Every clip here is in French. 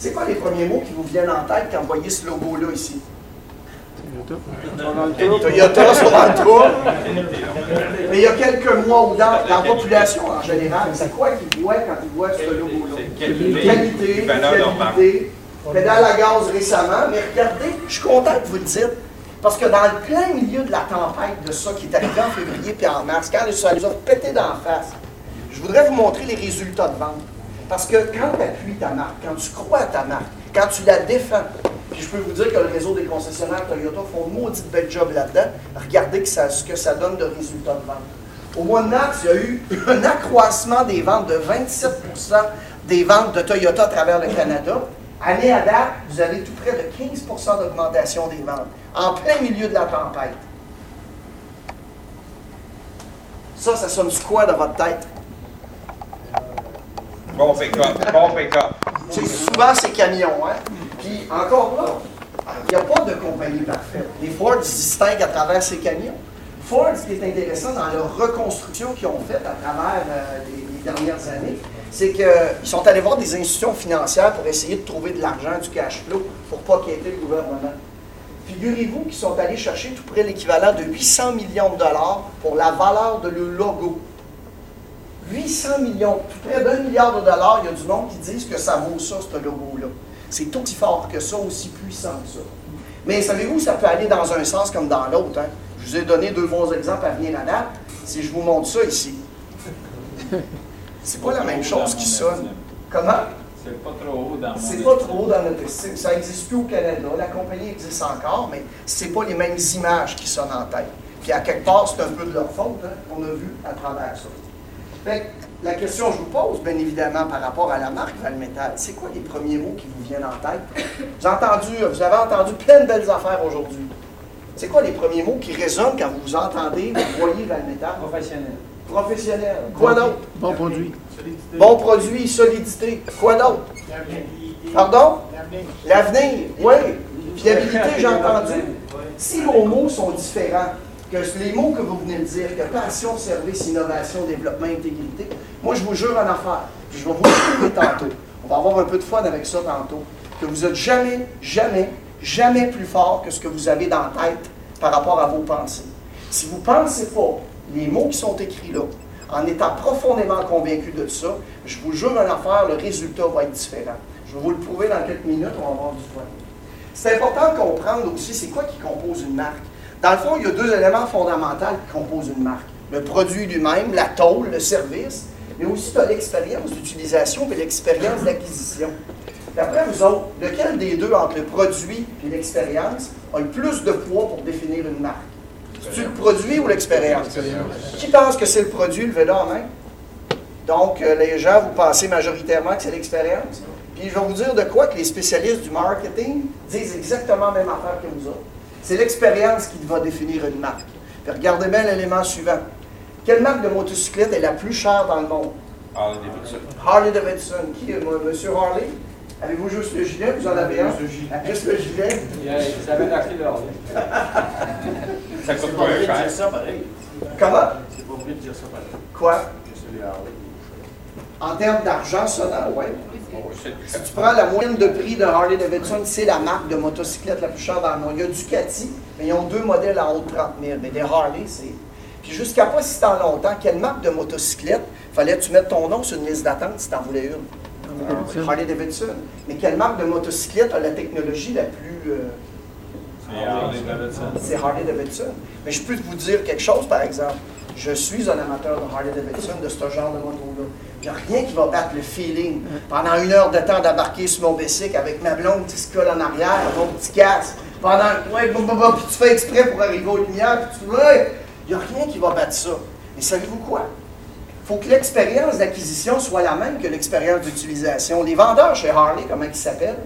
C'est quoi les premiers mots qui vous viennent en tête quand vous voyez ce logo-là ici? Toyota sur. Mais il y a quelques mois ou dans la population en général, c'est quoi qu'ils voient quand ils voient ce logo-là? Qualité, Qualité, pédale à gaz récemment, mais regardez, je suis content que vous le dites, parce que dans le plein milieu de la tempête de ça qui est arrivé en février puis en mars, quand ça les a pété d'en face, je voudrais vous montrer les résultats de vente. Parce que quand tu appuies ta marque, quand tu crois à ta marque, quand tu la défends, puis je peux vous dire que le réseau des concessionnaires Toyota font une maudite belle job là-dedans, regardez que ce que ça donne de résultats de vente. Au mois de mars, il y a eu un accroissement des ventes de 27% des ventes de Toyota à travers le Canada. Année à date, vous avez tout près de 15% d'augmentation des ventes, en plein milieu de la tempête. Ça, ça sonne quoi dans votre tête? Bon pick-up, bon pick-up. C'est souvent ces camions, hein? Puis encore là, il n'y a pas de compagnie parfaite. Les Ford se distinguent à travers ces camions. Ford, ce qui est intéressant dans leur reconstruction qu'ils ont faite à travers euh, les, les dernières années, c'est qu'ils sont allés voir des institutions financières pour essayer de trouver de l'argent, du cash flow, pour pas quitter le gouvernement. Figurez-vous qu'ils sont allés chercher tout près l'équivalent de 800 millions de dollars pour la valeur de le logo. 800 millions, près d'un milliard de dollars, il y a du monde qui disent que ça vaut ça, ce logo-là. C'est aussi fort que ça, aussi puissant que ça. Mais savez-vous, ça peut aller dans un sens comme dans l'autre. hein? Je vous ai donné deux bons exemples à venir à date. Si je vous montre ça ici, c'est pas la même chose qui sonne. Comment? C'est pas trop haut dans C'est pas trop haut dans notre estime. Ça n'existe plus au Canada. La compagnie existe encore, mais c'est pas les mêmes images qui sonnent en tête. Puis à quelque part, c'est un peu de leur faute hein, qu'on a vu à travers ça. Fait que la question que je vous pose, bien évidemment, par rapport à la marque Valmetal, c'est quoi les premiers mots qui vous viennent en tête? Vous, avez entendu, vous avez entendu plein de belles affaires aujourd'hui. C'est quoi les premiers mots qui résonnent quand vous vous entendez, vous voyez Valmetal? Professionnel. Professionnel. Quoi d'autre? Bon produit. Bon produit, solidité. Quoi d'autre? Pardon? L'avenir, oui. Fiabilité, j'ai entendu. Si vos mots sont différents, que les mots que vous venez de dire, que passion, service, innovation, développement, intégrité, moi je vous jure en affaire, puis je vais vous le prouver tantôt. On va avoir un peu de fun avec ça tantôt. Que vous êtes jamais, jamais, jamais plus fort que ce que vous avez dans la tête par rapport à vos pensées. Si vous ne pensez pas les mots qui sont écrits là, en étant profondément convaincu de ça, je vous jure en affaire, le résultat va être différent. Je vais vous le prouver dans quelques minutes, on va avoir du fun. C'est important de comprendre aussi c'est quoi qui compose une marque? Dans le fond, il y a deux éléments fondamentaux qui composent une marque. Le produit lui-même, la tôle, le service, mais aussi tu as l'expérience d'utilisation et l'expérience d'acquisition. D'après vous autres, lequel des deux entre le produit et l'expérience a le plus de poids pour définir une marque? C'est-tu le produit ou l'expérience? Qui pense que c'est le produit? Levez-le en main? Donc, euh, les gens, vous pensez majoritairement que c'est l'expérience. Puis, je vais vous dire de quoi que les spécialistes du marketing disent exactement la même affaire que vous autres. C'est l'expérience qui va définir une marque. Puis, regardez bien l'élément suivant. Quelle marque de motocyclette est la plus chère dans le monde? Harley Davidson. Harley Davidson. Qui est moi? Monsieur Harley? Avez-vous juste le gilet? Vous en avez un? Juste le gilet? Il y a- Ils avaient acheté leur lait. Ça coûte pas un cher. ça pareil. Comment? C'est pas vrai de dire ça pareil. Quoi? Que c'est Harley. En termes d'argent sonnant, oui. Si tu prends la moyenne de prix de Harley Davidson, c'est la marque de motocyclette la plus chère dans le monde. Il y a Ducati, mais ils ont deux modèles en haut de 30 000. Mais des Harley, c'est. Puis jusqu'à pas si tant longtemps, quelle marque de motocyclette fallait que tu mettes ton nom sur une liste d'attente si tu en voulais une? Davidson. Harley Davidson. Mais quelle marque de motocyclette a la technologie la plus. euh, C'est Harley Davidson. c'est Harley Davidson. Mais je peux vous dire quelque chose, par exemple. Je suis un amateur de Harley Davidson, de ce genre de moto-là. Il n'y a rien qui va battre le feeling. Pendant une heure de temps d'embarquer sur mon bicycle avec ma blonde qui se colle en arrière, mon petit casque. Pendant, ouais, bah, bah, bah, puis tu fais exprès pour arriver aux lumières, puis tu ouais, il n'y a rien qui va battre ça. Mais savez-vous quoi? Il faut que l'expérience d'acquisition soit la même que l'expérience d'utilisation. Les vendeurs chez Harley, comment ils s'appellent?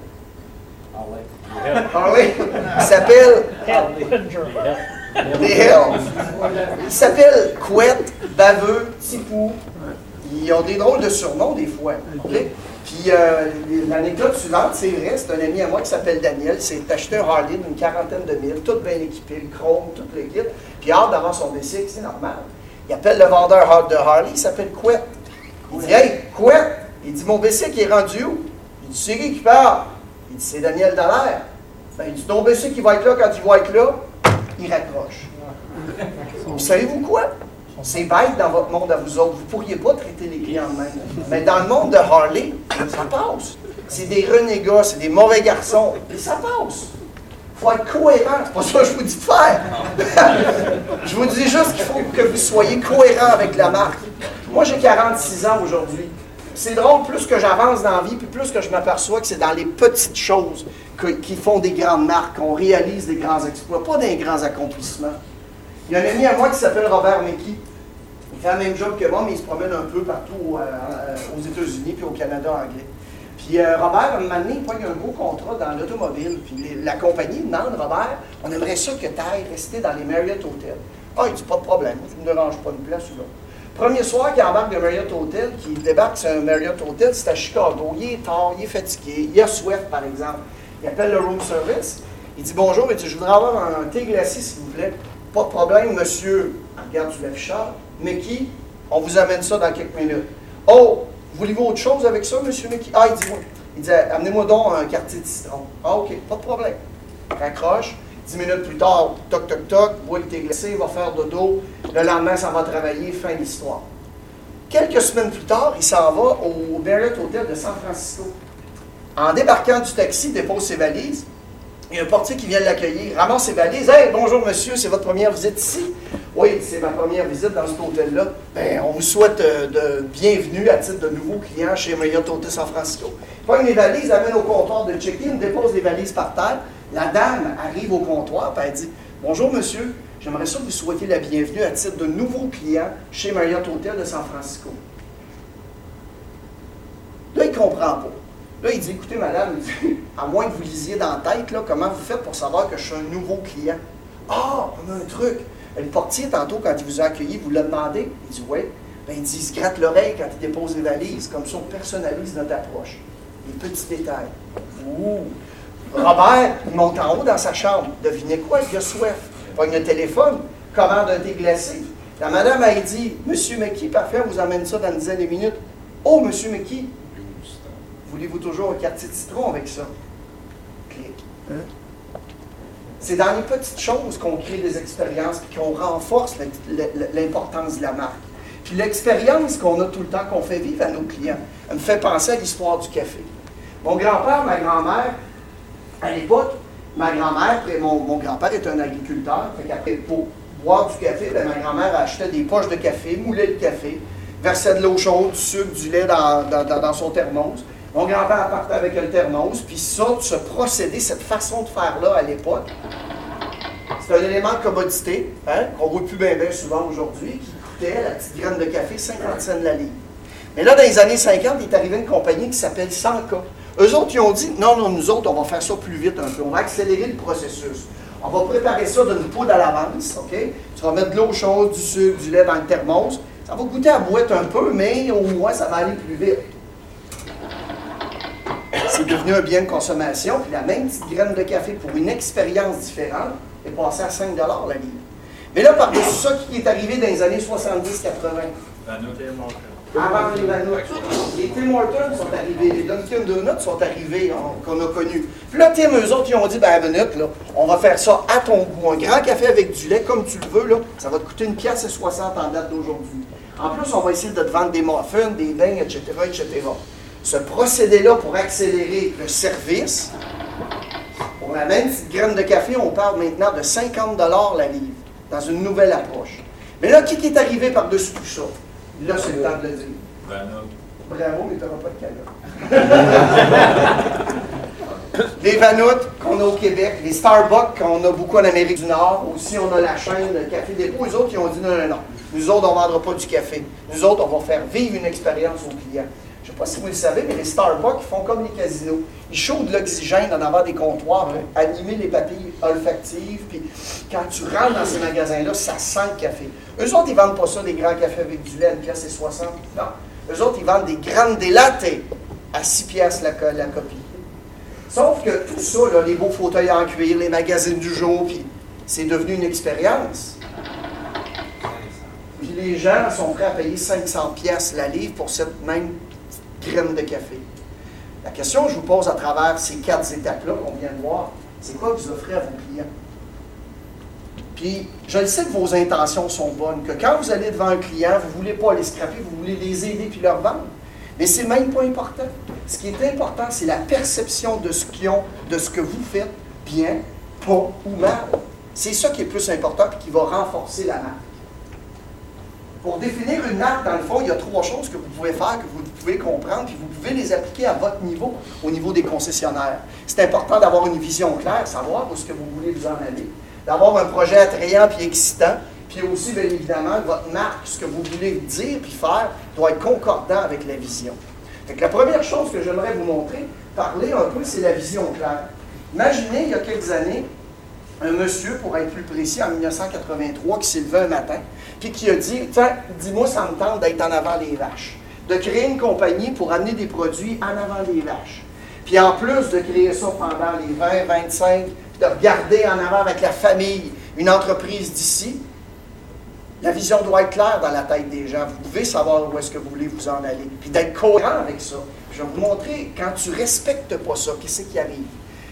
Harley. Harley, ils s'appellent des Hells. Ils s'appellent Couette, Baveux, Tipou. Ils ont des drôles de surnoms des fois. Puis euh, l'anecdote suivante, c'est vrai, c'est un ami à moi qui s'appelle Daniel. C'est acheté un Harley d'une quarantaine de mille, tout bien équipé, le chrome, tout le kit. Puis hâte d'avoir son bicycle, c'est normal. Il appelle le vendeur de Harley, il s'appelle Couette. Il dit Hey, Couette! Il dit Mon bicycle est rendu où? Il dit, c'est qui qui parle? Il dit, c'est Daniel Dallaire. Ben, il dit, ben, c'est qui va être là quand il va être là? Il raccroche. Puis savez-vous quoi? C'est bête dans votre monde à vous autres. Vous ne pourriez pas traiter les clients de même. Mais dans le monde de Harley, ça passe. C'est des renégats, c'est des mauvais garçons. Et ça passe. Il faut être cohérent. C'est pas ça que je vous dis de faire. je vous dis juste qu'il faut que vous soyez cohérent avec la marque. Moi, j'ai 46 ans aujourd'hui. C'est drôle, plus que j'avance dans la vie, puis plus que je m'aperçois que c'est dans les petites choses que- qui font des grandes marques, qu'on réalise des grands exploits, pas des grands accomplissements. Il y a un ami à moi qui s'appelle Robert Mickey. Fait le même job que moi, mais il se promène un peu partout euh, euh, aux États-Unis puis au Canada anglais. Puis euh, Robert, un moment donné, il pogne un gros contrat dans l'automobile. Puis la compagnie demande, Robert, on aimerait ça que tu ailles rester dans les Marriott Hotels. Ah, il dit, pas de problème, ça ne me dérange pas une place ou l'autre. Premier soir qu'il embarque de Marriott Hotel, qu'il débarque sur un Marriott Hotel, c'est à Chicago. Il est tard, il est fatigué, il a soif, par exemple. Il appelle le room service. Il dit bonjour, il dit je voudrais avoir un thé glacé, s'il vous plaît. Pas de problème, monsieur. Il regarde sur l'affichage. Qui? On vous amène ça dans quelques minutes. Oh, voulez-vous autre chose avec ça, monsieur Mickey Ah, il dit. Il dit amenez-moi donc un quartier de citron. Ah, ok, pas de problème. Raccroche. Dix minutes plus tard, toc, toc, toc, boit le thé glacé, va faire dodo. Le lendemain, ça va travailler, fin de l'histoire. Quelques semaines plus tard, il s'en va au Marriott Hotel de San Francisco. En débarquant du taxi, il dépose ses valises. Il y a un portier qui vient l'accueillir, ramasse ses valises. Hey, bonjour monsieur, c'est votre première visite ici? Oui, c'est ma première visite dans cet hôtel-là. Ben, on vous souhaite euh, de bienvenue à titre de nouveau client chez Marriott Hotel San Francisco. Prend les valises, amène au comptoir de check-in, dépose les valises par terre. La dame arrive au comptoir, puis elle dit Bonjour monsieur, j'aimerais ça vous souhaiter la bienvenue à titre de nouveau client chez Marriott Hotel de San Francisco. Là, il ne comprend pas. Là, il dit, écoutez, madame, à moins que vous lisiez dans la tête, là, comment vous faites pour savoir que je suis un nouveau client? Ah, on a un truc. Le portier, tantôt, quand il vous a accueilli, vous l'a demandé? Il dit, oui. Ben, il dit, il se gratte l'oreille quand il dépose les valises. Comme ça, on personnalise notre approche. Les petits détails. Ouh! Robert, il monte en haut dans sa chambre. Devinez quoi? Il a soif. Il pogne le téléphone, commande un thé. La madame a dit, Monsieur McKee, parfait, on vous amène ça dans une dizaine de minutes. Oh, Monsieur McKee, Voulez-vous toujours un quartier de citron avec ça? Clic. C'est dans les petites choses qu'on crée des expériences et qu'on renforce l'importance de la marque. Puis l'expérience qu'on a tout le temps, qu'on fait vivre à nos clients, elle me fait penser à l'histoire du café. Mon grand-père, ma grand-mère, à l'époque, ma grand-mère, mon, mon grand-père est un agriculteur, fait pour boire du café, ben, ma grand-mère achetait des poches de café, moulait le café, versait de l'eau chaude, du sucre, du lait dans- dans son thermos. Mon grand-père partait avec thermos, puis ça, ce procédé, cette façon de faire-là à l'époque, c'est un élément de commodité, hein, qu'on voit plus bien, bien souvent aujourd'hui, qui coûtait la petite graine de café 50 cents la livre. Mais là, dans les années 50, il est arrivé une compagnie qui s'appelle Sanka. Eux autres, ils ont dit, non, non, nous autres, on va faire ça plus vite un peu. On va accélérer le processus. On va préparer ça d'une poudre à l'avance, OK? Tu vas mettre de l'eau chaude, du sucre, du lait dans le thermos. Ça va goûter à boîte un peu, mais au moins, ça va aller plus vite. C'est devenu un bien de consommation, puis la même petite graine de café pour une expérience différente est passée à 5 la livre. Mais là, par-dessus ça, qui est arrivé dans les années 70-80? La note est morte. Avant les Vanout. Les Tim Hortons sont arrivés, les Dunkin' Donuts sont arrivés, on- qu'on a connus. Puis là, Tim, eux autres, ils ont dit, ben, minute, là, on va faire ça à ton goût. Un grand café avec du lait, comme tu le veux, là, ça va te coûter une pièce et 60 en date d'aujourd'hui. En plus, on va essayer de te vendre des muffins, des bains, etc., etc. Ce procédé-là pour accélérer le service, pour la même petite graine de café, on parle maintenant de 50 la livre, dans une nouvelle approche. Mais là, qui qui est arrivé par-dessus tout ça? Là, c'est le temps de le dire. Note. Bravo, mais tu n'auras pas de cadeau. les Vanoutes qu'on a au Québec, les Starbucks qu'on a beaucoup en Amérique du Nord, aussi on a la chaîne Café Dépôt, les autres ils ont dit non, non, non, nous autres on ne vendra pas du café, nous autres on va faire vivre une expérience aux clients. Je ne sais pas si vous le savez, mais les Starbucks font comme les casinos. Ils chauffent de l'oxygène en avant des comptoirs pour animer les papilles olfactives, puis quand tu rentres dans ces magasins-là, ça sent le café. Eux autres, ils ne vendent pas ça, des grands cafés avec du lait 1 pièce et 60. Non. Eux autres, ils vendent des grandes des lattes à 6 pièces la, la copie. Sauf que tout ça, là, les beaux fauteuils en cuir, les magazines du jour, puis c'est devenu une expérience. Puis les gens sont prêts à payer 500 pièces la livre pour cette même graine de café. La question que je vous pose à travers ces quatre étapes-là qu'on vient de voir, c'est quoi vous offrez à vos clients? Puis, je le sais que vos intentions sont bonnes, que quand vous allez devant un client, vous ne voulez pas les scraper, vous voulez les aider puis leur vendre. Mais c'est même pas important. Ce qui est important, c'est la perception de ce qu'ils ont, de ce que vous faites, bien, pas ou mal. C'est ça qui est plus important et qui va renforcer la marque. Pour définir une marque, dans le fond, il y a trois choses que vous pouvez faire, que vous pouvez comprendre, puis vous pouvez les appliquer à votre niveau, au niveau des concessionnaires. C'est important d'avoir une vision claire, savoir où est-ce que vous voulez vous en aller, d'avoir un projet attrayant puis excitant, puis aussi, bien évidemment, votre marque, ce que vous voulez dire puis faire, doit être concordant avec la vision. Donc, la première chose que j'aimerais vous montrer, parler un peu, c'est la vision claire. Imaginez, il y a quelques années, un monsieur, pour être plus précis, en 1983, qui s'est levé un matin, puis qui a dit Tiens, dis-moi, ça me tente d'être en avant des vaches. De créer une compagnie pour amener des produits en avant des vaches. Puis en plus de créer ça pendant les 20, 25, de regarder en avant avec la famille une entreprise d'ici, la vision doit être claire dans la tête des gens. Vous devez savoir où est-ce que vous voulez vous en aller. Puis d'être cohérent avec ça. je vais vous montrer, quand tu ne respectes pas ça, qu'est-ce qui arrive?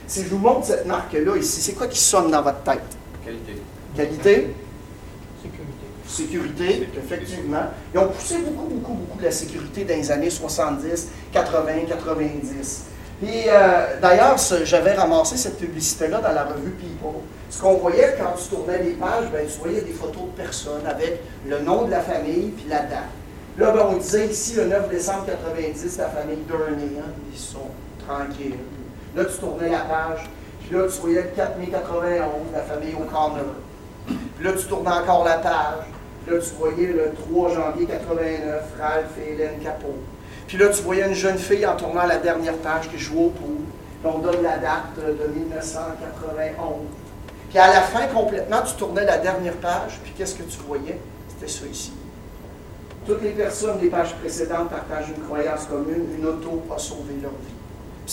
Si je vous montre cette marque-là ici, c'est quoi qui sonne dans votre tête? Qualité. Qualité? Sécurité. Effectivement. Ils ont poussé beaucoup, beaucoup, beaucoup la sécurité dans les années 70, 80, 90. Puis euh, d'ailleurs, j'avais ramassé cette publicité-là dans la revue People. Ce qu'on voyait quand tu tournais les pages, ben, tu voyais des photos de personnes avec le nom de la famille puis la date. Là, ben, on disait ici le 9 décembre 90, la famille Burney, hein, ils sont tranquilles. Là, tu tournais la page, puis là, tu voyais le 4 mai 91, la famille O'Connor. Puis là, tu tournais encore la page. Là, tu voyais le 3 janvier 89, Ralph et Hélène Capot. Puis là, tu voyais une jeune fille en tournant la dernière page qui jouait au pool. Puis on donne la date de 1991. Puis à la fin, complètement, tu tournais la dernière page, puis qu'est-ce que tu voyais? C'était ça ici. Toutes les personnes des pages précédentes partagent une croyance commune, une auto a sauvé leur vie.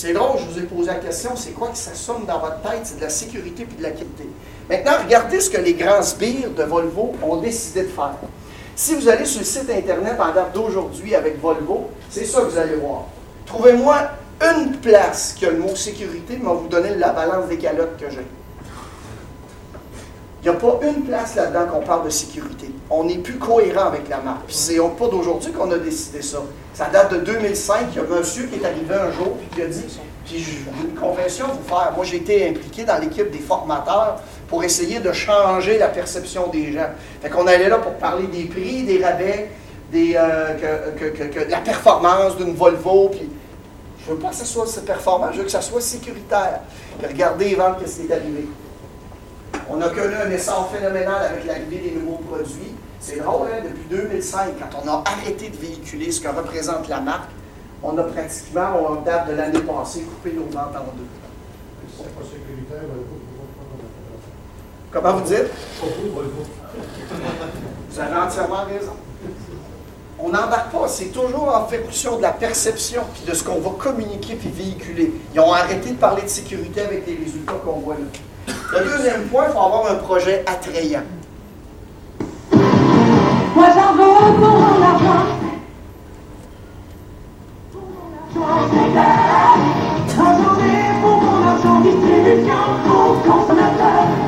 C'est drôle, je vous ai posé la question, c'est quoi que ça sonne dans votre tête? C'est de la sécurité puis de la qualité. Maintenant, regardez ce que les grands sbires de Volvo ont décidé de faire. Si vous allez sur le site Internet en date d'aujourd'hui avec Volvo, c'est ça que vous allez voir. Trouvez-moi une place qui a le mot sécurité, mais on va vous donner la balance des calottes que j'ai. Il n'y a pas une place là-dedans qu'on parle de sécurité. On n'est plus cohérent avec la marque. Puis c'est pas d'aujourd'hui qu'on a décidé ça. Ça date de 2005. Il y a un monsieur qui est arrivé un jour et qui a dit, puis j'ai une confession à vous faire. Moi, j'ai été impliqué dans l'équipe des formateurs pour essayer de changer la perception des gens. Fait qu'on allait là pour parler des prix, des rabais, des, euh, la performance d'une Volvo. Puis je veux pas que ça soit performant, je veux que ça soit sécuritaire. Puis regardez, Yvan, qu'est-ce qui est arrivé. On a connu un essor phénoménal avec l'arrivée des nouveaux produits. C'est drôle, hein? depuis 2005, quand on a arrêté de véhiculer ce que représente la marque, on a pratiquement, en date de l'année passée, coupé nos ventes en deux. C'est pas sécuritaire, Comment vous dites? Vous avez entièrement raison. On n'embarque pas, c'est toujours en fonction de la perception puis de ce qu'on va communiquer puis véhiculer. Ils ont arrêté de parler de sécurité avec les résultats qu'on voit là. Le deuxième point, il faut avoir un projet attrayant. Moi j'en veux pour mon argent.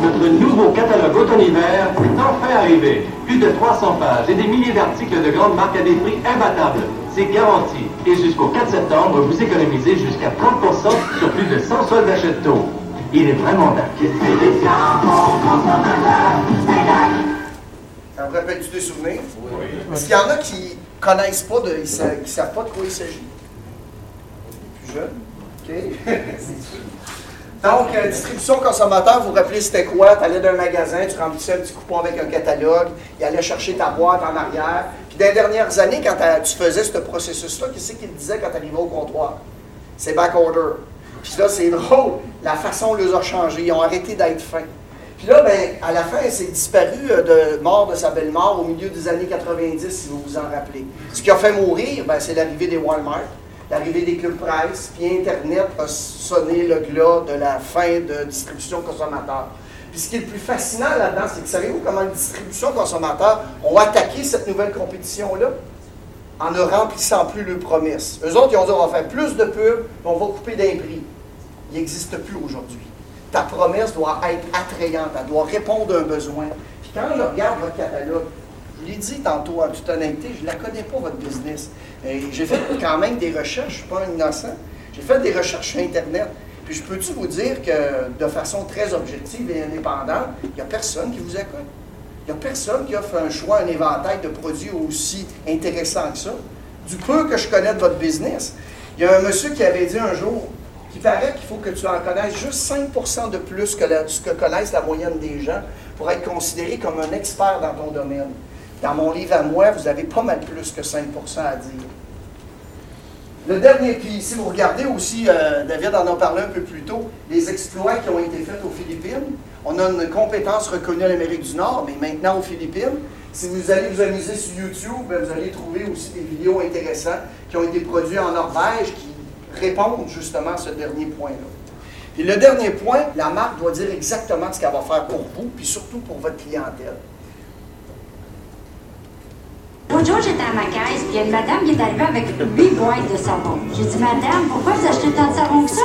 Notre nouveau catalogue automne-hiver est enfin arrivé. Plus de 300 pages et des milliers d'articles de grandes marques à des prix imbattables. C'est garanti. Et jusqu'au 4 septembre, vous économisez jusqu'à 30% sur plus de 100 soldes d'achète-taux. Il est vraiment dingue. Vous rappelle-tu des souvenirs? Oui. Est-ce qu'il y en a qui connaissent pas, de, ils ne savent pas de quoi il s'agit? Plus jeunes? OK. Donc, euh, distribution consommateur, vous vous rappelez c'était quoi? Tu allais d'un magasin, tu remplissais un petit coupon avec un catalogue, il allait chercher ta boîte en arrière. Puis dans les dernières années, quand tu faisais ce processus-là, qu'est-ce qu'il disait quand tu arrivais au comptoir? C'est back order. Puis là, c'est drôle, la façon les a changé, ils ont arrêté d'être fins. Puis là, ben, à la fin, s'est disparu euh, de mort de sa belle-mort au milieu des années 90, si vous vous en rappelez. Ce qui a fait mourir, ben, c'est l'arrivée des Walmart, l'arrivée des Club Price, puis Internet a sonné le glas de la fin de distribution consommateur. Puis ce qui est le plus fascinant là-dedans, c'est que savez-vous comment les distribution consommateur ont attaqué cette nouvelle compétition-là? en ne remplissant plus leurs promesses. Eux autres, ils ont dit on va faire plus de pubs, on va couper d'un prix. Il n'existe plus aujourd'hui. Ta promesse doit être attrayante, elle doit répondre à un besoin. Puis quand je regarde votre catalogue, je l'ai dit tantôt en toute honnêteté, je ne la connais pas, votre business. J'ai fait quand même des recherches, je ne suis pas un innocent. J'ai fait des recherches sur Internet. Puis je peux-tu vous dire que de façon très objective et indépendante, il n'y a personne qui vous écoute? Il n'y a personne qui offre un choix, un éventail de produits aussi intéressant que ça. Du peu que je connais de votre business, il y a un monsieur qui avait dit un jour qu'il paraît qu'il faut que tu en connaisses juste 5 de plus que ce que connaissent la moyenne des gens pour être considéré comme un expert dans ton domaine. Dans mon livre à moi, vous avez pas mal plus que 5 à dire. Le dernier, puis si vous regardez aussi, euh, David en a parlé un peu plus tôt, les exploits qui ont été faits aux Philippines. On a une compétence reconnue en Amérique du Nord, mais maintenant aux Philippines. Si vous allez vous amuser sur YouTube, ben, vous allez trouver aussi des vidéos intéressantes qui ont été produites en Norvège qui répondent justement à ce dernier point-là. Puis le dernier point, la marque doit dire exactement ce qu'elle va faire pour vous, puis surtout pour votre clientèle. L'autre jour, j'étais à ma caisse, puis il y a une madame qui est arrivée avec huit boîtes de savon. J'ai dit, madame, pourquoi vous achetez tant de savon que ça?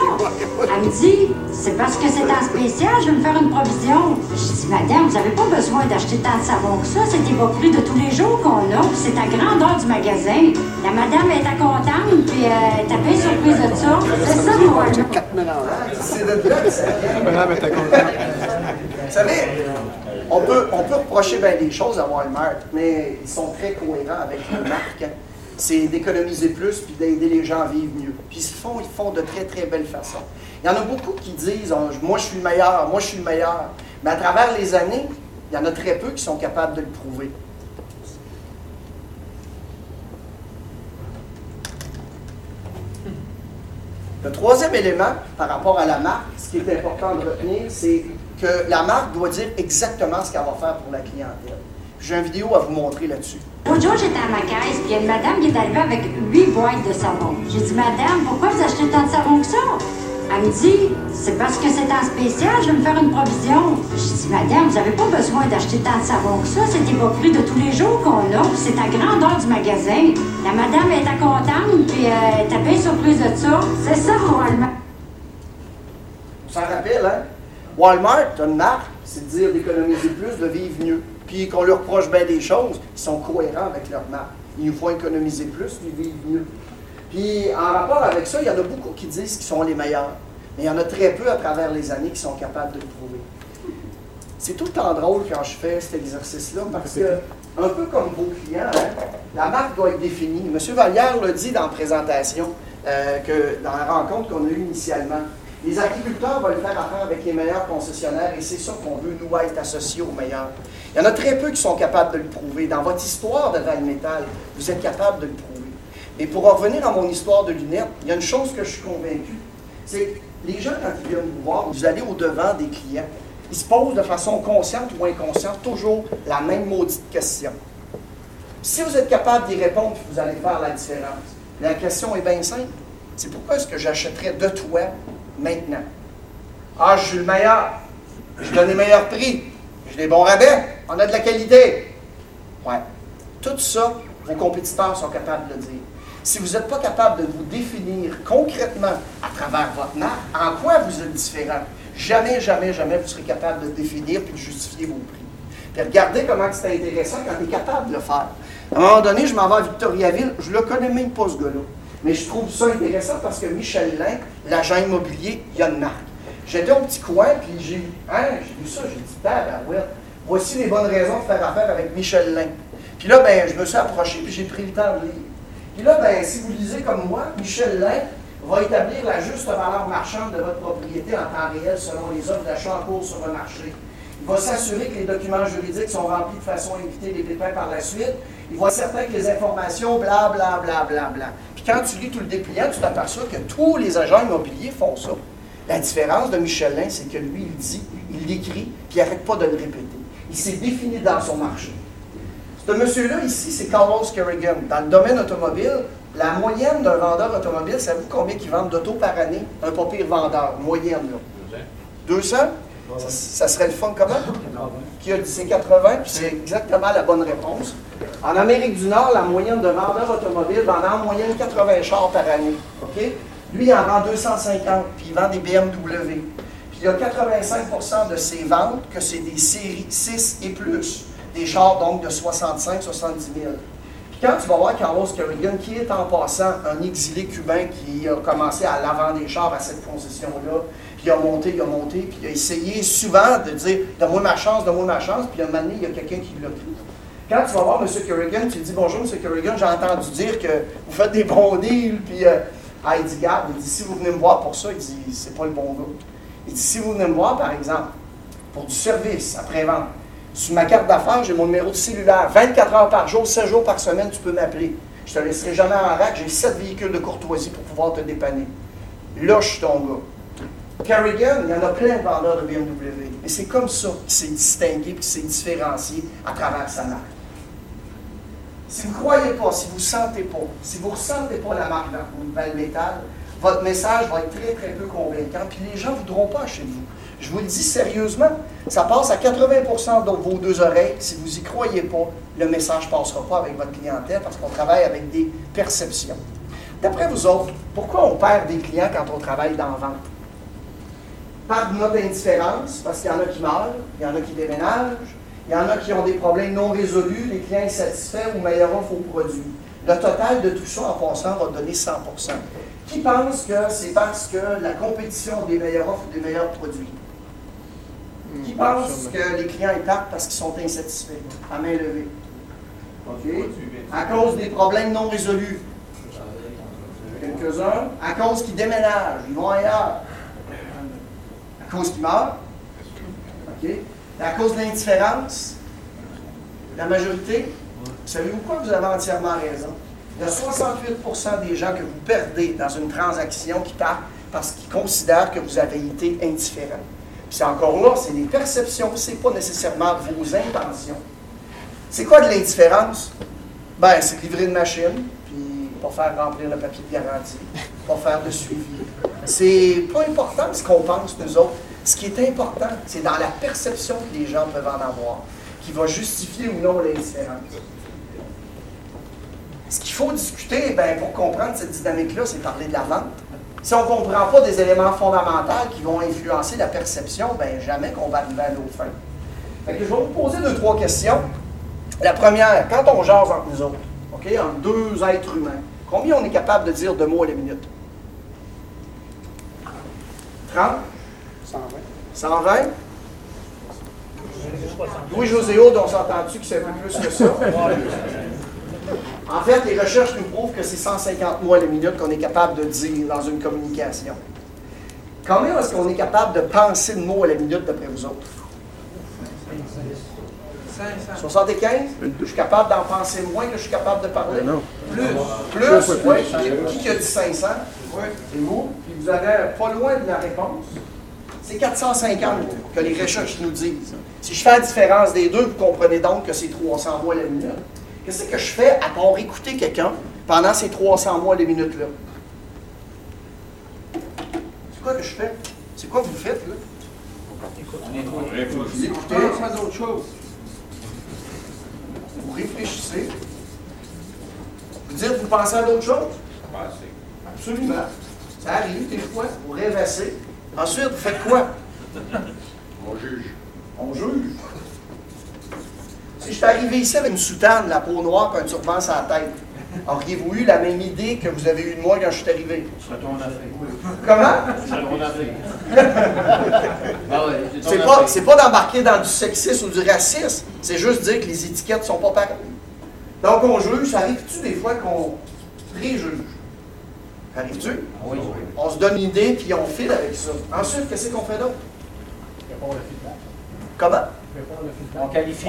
Elle me dit, c'est parce que c'est en spécial, je vais me faire une provision. J'ai dit, madame, vous n'avez pas besoin d'acheter tant de savon que ça, c'est prix de tous les jours qu'on a, puis c'est à grandeur du magasin. La madame était contente, puis euh, était bien surprise de ça. C'est ça, moi. C'est de là que ça vient. Vous savez, on peut, on peut reprocher bien des choses à Walmart, mais ils sont très cohérents avec leur marque. C'est d'économiser plus puis d'aider les gens à vivre mieux. Puis ils font, ils font de très, très belles façons. Il y en a beaucoup qui disent oh, Moi, je suis le meilleur, moi, je suis le meilleur. Mais à travers les années, il y en a très peu qui sont capables de le prouver. Le troisième élément par rapport à la marque, ce qui est important de retenir, c'est que la marque doit dire exactement ce qu'elle va faire pour la clientèle. J'ai une vidéo à vous montrer là-dessus. L'autre jour, j'étais à ma caisse, puis il y a une madame qui est arrivée avec huit boîtes de savon. J'ai dit, madame, pourquoi vous achetez tant de savon que ça? Elle me dit, c'est parce que c'est en spécial, je vais me faire une provision. J'ai dit, madame, vous n'avez pas besoin d'acheter tant de savon que ça, c'est bas prix de tous les jours qu'on a, puis c'est à grandeur du magasin. La madame était contente, puis euh, elle était bien surprise de ça. C'est ça, Walmart. Ça rappelle, hein? Walmart, une marque, c'est dire d'économiser plus, de vivre mieux. Puis qu'on leur reproche bien des choses, ils sont cohérents avec leur marque. Il nous faut économiser plus, puis vivre mieux. Puis en rapport avec ça, il y en a beaucoup qui disent qu'ils sont les meilleurs. Mais il y en a très peu à travers les années qui sont capables de le prouver. C'est tout le temps drôle quand je fais cet exercice-là, parce que, un peu comme vos clients, hein, la marque doit être définie. M. Vallière l'a dit dans la présentation, euh, que dans la rencontre qu'on a eue initialement. Les agriculteurs veulent faire affaire avec les meilleurs concessionnaires et c'est ça qu'on veut, nous, être associés aux meilleurs. Il y en a très peu qui sont capables de le prouver. Dans votre histoire de Valmetal, vous êtes capable de le prouver. Mais pour revenir à mon histoire de lunettes, il y a une chose que je suis convaincu, c'est que les gens, quand ils viennent vous voir, vous allez au-devant des clients. Ils se posent de façon consciente ou inconsciente toujours la même maudite question. Si vous êtes capable d'y répondre, vous allez faire la différence. La question est bien simple. C'est pourquoi est-ce que j'achèterais de toi maintenant? Ah, je suis le meilleur. Je donne les meilleurs prix. J'ai des bons rabais. On a de la qualité. Ouais. Tout ça, vos compétiteurs sont capables de le dire. Si vous n'êtes pas capable de vous définir concrètement à travers votre marque, en quoi vous êtes différent, jamais, jamais, jamais vous serez capable de définir puis de justifier vos prix. Puis regardez comment c'est intéressant quand tu es capable de le faire. À un moment donné, je m'en vais à Victoriaville, je ne le connais même pas ce gars-là. Mais je trouve ça intéressant parce que Michel Lin, l'agent immobilier, il y a une marque. J'étais au petit coin, puis j'ai hein, vu ça, j'ai dit, ouais, voici les bonnes raisons de faire affaire avec Michel Lin. Puis là, ben, je me suis approché, puis j'ai pris le temps de lire. Puis là, ben, si vous lisez comme moi, Michel Lin va établir la juste valeur marchande de votre propriété en temps réel selon les offres d'achat en cours sur le marché. Il va s'assurer que les documents juridiques sont remplis de façon à éviter les pépins par la suite. Il va être certain que les informations, bla, bla, bla, bla, bla quand tu lis tout le dépliant, tu t'aperçois que tous les agents immobiliers font ça. La différence de Michelin, c'est que lui, il dit, il l'écrit, puis il n'arrête pas de le répéter. Il s'est défini dans son marché. Ce monsieur-là, ici, c'est Carlos Kerrigan. Dans le domaine automobile, la moyenne d'un vendeur automobile, savez-vous combien ils vendent d'auto par année? Un pas pire vendeur, moyenne, là. 200? Ça, ça serait le fun comment? Qui a dit c'est 80, puis c'est exactement la bonne réponse. En Amérique du Nord, la moyenne de vendeurs automobiles vend en moyenne 80 chars par année. OK? Lui, il en vend 250, puis il vend des BMW. Puis il y a 85% de ses ventes que c'est des séries 6 et plus. Des chars donc de 65 70 000. Puis quand tu vas voir Carlos Kerrigan, qui est en passant un exilé cubain qui a commencé à l'avant des chars à cette position-là, puis il a monté, il a monté, puis il a essayé souvent de dire Donne-moi ma chance, donne-moi ma chance, puis un moment donné, il y a quelqu'un qui l'a pris. Quand tu vas voir M. Kerrigan, tu lui dis Bonjour, M. Kerrigan, j'ai entendu dire que vous faites des bons deals, puis euh, ah, il dit Garde, il dit Si vous venez me voir pour ça, il dit C'est pas le bon gars. Il dit Si vous venez me voir, par exemple, pour du service après-vente, sur ma carte d'affaires, j'ai mon numéro de cellulaire. 24 heures par jour, 7 jours par semaine, tu peux m'appeler. Je te laisserai jamais en rack. J'ai 7 véhicules de courtoisie pour pouvoir te dépanner. Là, je suis ton gars. Kerrigan, il y en a plein de vendeurs de BMW. Et c'est comme ça qu'il s'est distingué et qu'il s'est différencié à travers sa marque. Si vous ne croyez pas, si vous ne sentez pas, si vous ne ressentez pas la marque dans le métal, votre message va être très, très peu convaincant, puis les gens ne voudront pas chez vous. Je vous le dis sérieusement, ça passe à 80% dans vos deux oreilles. Si vous n'y croyez pas, le message ne passera pas avec votre clientèle parce qu'on travaille avec des perceptions. D'après vous autres, pourquoi on perd des clients quand on travaille dans vente? Par notre indifférence, parce qu'il y en a qui meurent, il y en a qui déménagent, il y en a qui ont des problèmes non résolus, les clients insatisfaits ou meilleur offre au produit. Le total de tout ça en passant va donner 100% Qui pense que c'est parce que la compétition des meilleures offres ou des meilleurs produits? Qui pense que les clients partent parce qu'ils sont insatisfaits? À main levée. À cause des problèmes non résolus. Quelques-uns. À cause qu'ils déménagent, ils vont ailleurs. À cause qu'ils meurent. OK? À cause de l'indifférence. La majorité. Savez-vous quoi? Vous avez entièrement raison. Il y a 68% des gens que vous perdez dans une transaction qui partent parce qu'ils considèrent que vous avez été indifférent. C'est encore là, c'est des perceptions, ce n'est pas nécessairement vos intentions. C'est quoi de l'indifférence? Ben, c'est livrer une machine, puis pas faire remplir le papier de garantie, pas faire de suivi. C'est pas important ce qu'on pense, nous autres. Ce qui est important, c'est dans la perception que les gens peuvent en avoir, qui va justifier ou non l'indifférence. Ce qu'il faut discuter, ben, pour comprendre cette dynamique-là, c'est parler de la vente. Si on ne comprend pas des éléments fondamentaux qui vont influencer la perception, ben jamais qu'on va arriver à nos fins. je vais vous poser deux, trois questions. La première, quand on jase entre nous autres, OK, entre deux êtres humains, combien on est capable de dire de mots à la minute? 30? 120. 120? Louis-José Aude, on s'entend-tu que c'est un peu plus que ça? En fait, les recherches nous prouvent que c'est 150 mots à la minute qu'on est capable de dire dans une communication. Combien est-ce qu'on est capable de penser de mots à la minute d'après vous autres? 75? Je suis capable d'en penser moins que je suis capable de parler? Non. Plus? Plus? Oui. Qui, a dit 500? Oui. C'est vous. Puis vous avez pas loin de la réponse. C'est 450 que les recherches nous disent. Si je fais la différence des deux, vous comprenez donc que c'est 300 mots à la minute. Qu'est-ce que je fais à part écouter quelqu'un pendant ces 300 mois, les minutes-là? C'est quoi que je fais? C'est quoi que vous faites, là? Vous écoutez, vous d'autres choses. Vous réfléchissez. Vous dites, vous pensez à d'autres choses? Absolument. Ça arrive des fois, vous rêvassez. Ensuite, vous faites quoi? On juge. On juge. Si je suis arrivé ici avec une soutane, la peau noire et un turban sur la tête, auriez-vous eu la même idée que vous avez eue de moi quand je suis arrivé? Comment? c'est pas, c'est pas d'embarquer dans du sexisme ou du racisme, c'est juste dire que les étiquettes sont pas pareilles. Donc on juge, ça arrive-tu des fois qu'on préjuge? Arrive-tu? Ah on se donne une idée puis on file avec ça. Ensuite, qu'est-ce qu'on fait d'autre? Comment? On qualifie.